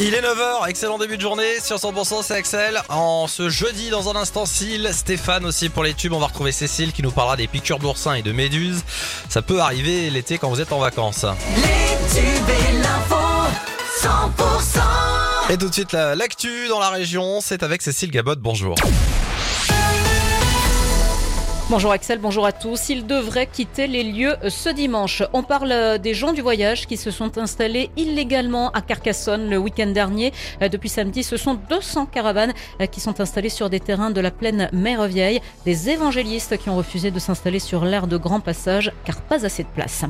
Il est 9h, excellent début de journée sur 100% c'est Axel. En ce jeudi dans un instant Cille, Stéphane aussi pour les tubes, on va retrouver Cécile qui nous parlera des piqûres d'oursins et de méduses. Ça peut arriver l'été quand vous êtes en vacances. Les tubes et l'info, 100%. Et tout de suite la- l'actu dans la région, c'est avec Cécile Gabot, bonjour. Bonjour Axel, bonjour à tous. Il devrait quitter les lieux ce dimanche. On parle euh, des gens du voyage qui se sont installés illégalement à Carcassonne le week-end dernier. Euh, Depuis samedi, ce sont 200 caravanes euh, qui sont installées sur des terrains de la plaine Mère-Vieille. Des évangélistes qui ont refusé de s'installer sur l'aire de grand passage car pas assez de place.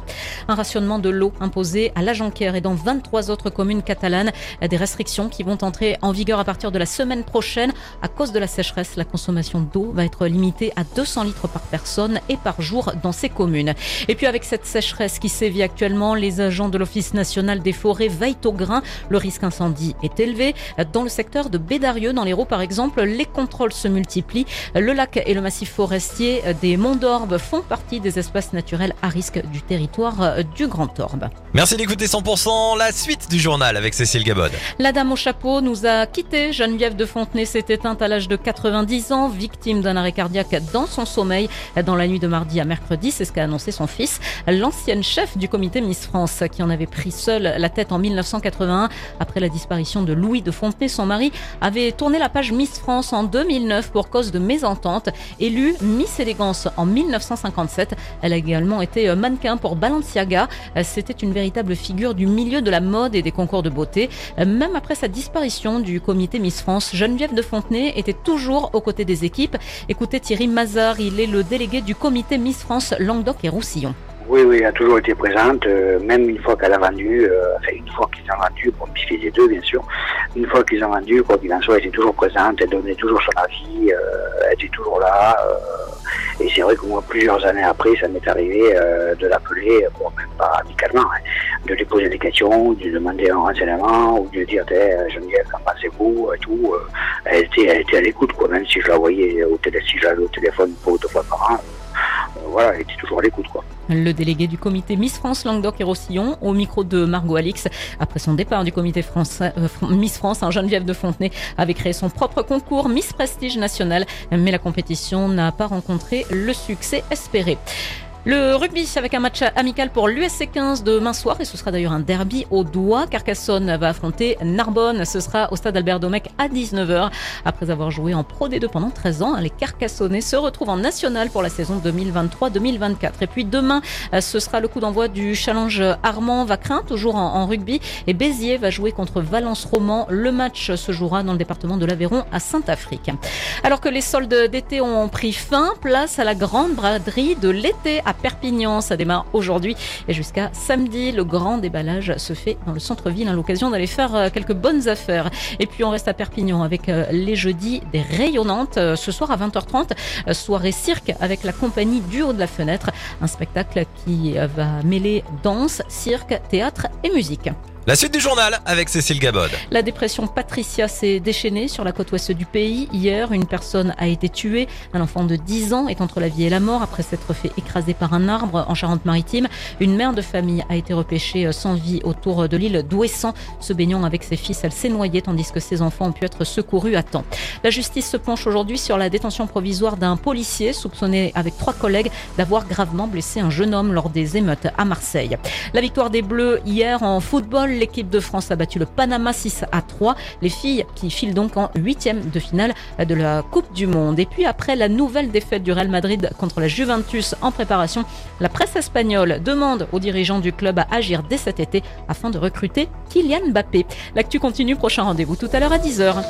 Un rationnement de l'eau imposé à la Jonquière et dans 23 autres communes catalanes. Des restrictions qui vont entrer en vigueur à partir de la semaine prochaine. À cause de la sécheresse, la consommation d'eau va être limitée à 200 litres par personne et par jour dans ces communes. Et puis avec cette sécheresse qui sévit actuellement, les agents de l'Office national des forêts veillent au grain. Le risque incendie est élevé. Dans le secteur de Bédarieux, dans l'Hérault par exemple, les contrôles se multiplient. Le lac et le massif forestier des Monts d'Orbe font partie des espaces naturels à risque du territoire du Grand Orbe. Merci d'écouter 100%, la suite du journal avec Cécile Gabod. La dame au chapeau nous a quitté. Geneviève de Fontenay s'est éteinte à l'âge de 90 ans, victime d'un arrêt cardiaque dans son sommeil dans la nuit de mardi à mercredi. C'est ce qu'a annoncé son fils, l'ancienne chef du comité Miss France, qui en avait pris seule la tête en 1981. Après la disparition de Louis de Fontenay, son mari avait tourné la page Miss France en 2009 pour cause de mésentente. Élue Miss Élégance en 1957, elle a également été mannequin pour Balenciaga. C'était une véritable figure du milieu de la mode et des concours de beauté. Même après sa disparition du comité Miss France, Geneviève de Fontenay était toujours aux côtés des équipes. Écoutez Thierry Mazard, il est le délégué du comité Miss France Languedoc et Roussillon. Oui, oui, elle a toujours été présente, euh, même une fois qu'elle a vendu, euh, enfin une fois qu'ils ont vendu, bon, puisqu'ils étaient deux bien sûr, une fois qu'ils ont vendu, quoi qu'il en soit, elle était toujours présente, elle donnait toujours son avis, euh, elle était toujours là, euh, et c'est vrai que moi, plusieurs années après, ça m'est arrivé euh, de l'appeler, bon, même pas amicalement, hein, de lui poser des questions, de lui demander un renseignement, ou de lui dire, Eh, Geneviève, qu'en pensez-vous, et tout, euh, elle était, elle était à l'écoute, quoi, même si je la voyais au téléphone, si je au téléphone ou deux fois par an, euh, voilà, elle était toujours à l'écoute, quoi. Le délégué du comité Miss France Languedoc et Roussillon au micro de Margot Alix. Après son départ du comité euh, Miss France, hein, Geneviève de Fontenay avait créé son propre concours Miss Prestige National, mais la compétition n'a pas rencontré le succès espéré. Le rugby avec un match amical pour l'USC 15 demain soir et ce sera d'ailleurs un derby au doigt. Carcassonne va affronter Narbonne. Ce sera au stade Albert Domecq à 19h. Après avoir joué en Pro D2 pendant 13 ans, les Carcassonnais se retrouvent en national pour la saison 2023-2024. Et puis demain, ce sera le coup d'envoi du challenge Armand Vacrin, toujours en, en rugby. Et Béziers va jouer contre Valence Roman. Le match se jouera dans le département de l'Aveyron à Saint-Afrique. Alors que les soldes d'été ont pris fin, place à la grande braderie de l'été à Perpignan. Ça démarre aujourd'hui et jusqu'à samedi. Le grand déballage se fait dans le centre-ville à l'occasion d'aller faire euh, quelques bonnes affaires. Et puis on reste à Perpignan avec euh, les jeudis des rayonnantes. Euh, Ce soir à 20h30, euh, soirée cirque avec la compagnie du haut de la fenêtre. Un spectacle qui va mêler danse, cirque, théâtre et musique. La suite du journal avec Cécile Gabod. La dépression Patricia s'est déchaînée sur la côte ouest du pays. Hier, une personne a été tuée. Un enfant de 10 ans est entre la vie et la mort après s'être fait écraser par un arbre en Charente-Maritime. Une mère de famille a été repêchée sans vie autour de l'île d'Ouessant. Se baignant avec ses fils, elle s'est noyée tandis que ses enfants ont pu être secourus à temps. La justice se penche aujourd'hui sur la détention provisoire d'un policier soupçonné avec trois collègues d'avoir gravement blessé un jeune homme lors des émeutes à Marseille. La victoire des Bleus hier en football, l'équipe de France a battu le Panama 6 à 3. Les filles qui filent donc en huitième de finale de la Coupe du Monde. Et puis après la nouvelle défaite du Real Madrid contre la Juventus en préparation, la presse espagnole demande aux dirigeants du club à agir dès cet été afin de recruter Kylian Mbappé. L'actu continue, prochain rendez-vous tout à l'heure à 10h.